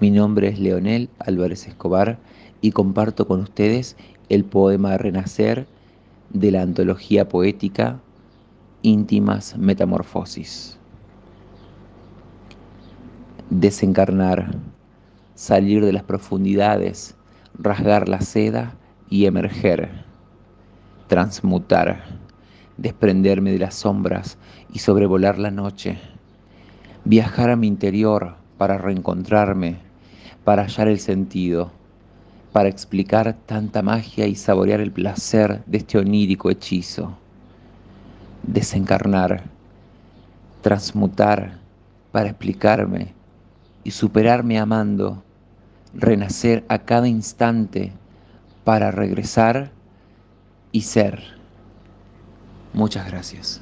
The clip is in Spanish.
Mi nombre es Leonel Álvarez Escobar y comparto con ustedes el poema Renacer de la antología poética Íntimas Metamorfosis. Desencarnar, salir de las profundidades, rasgar la seda y emerger, transmutar, desprenderme de las sombras y sobrevolar la noche, viajar a mi interior para reencontrarme para hallar el sentido, para explicar tanta magia y saborear el placer de este onírico hechizo. Desencarnar, transmutar para explicarme y superarme amando, renacer a cada instante para regresar y ser. Muchas gracias.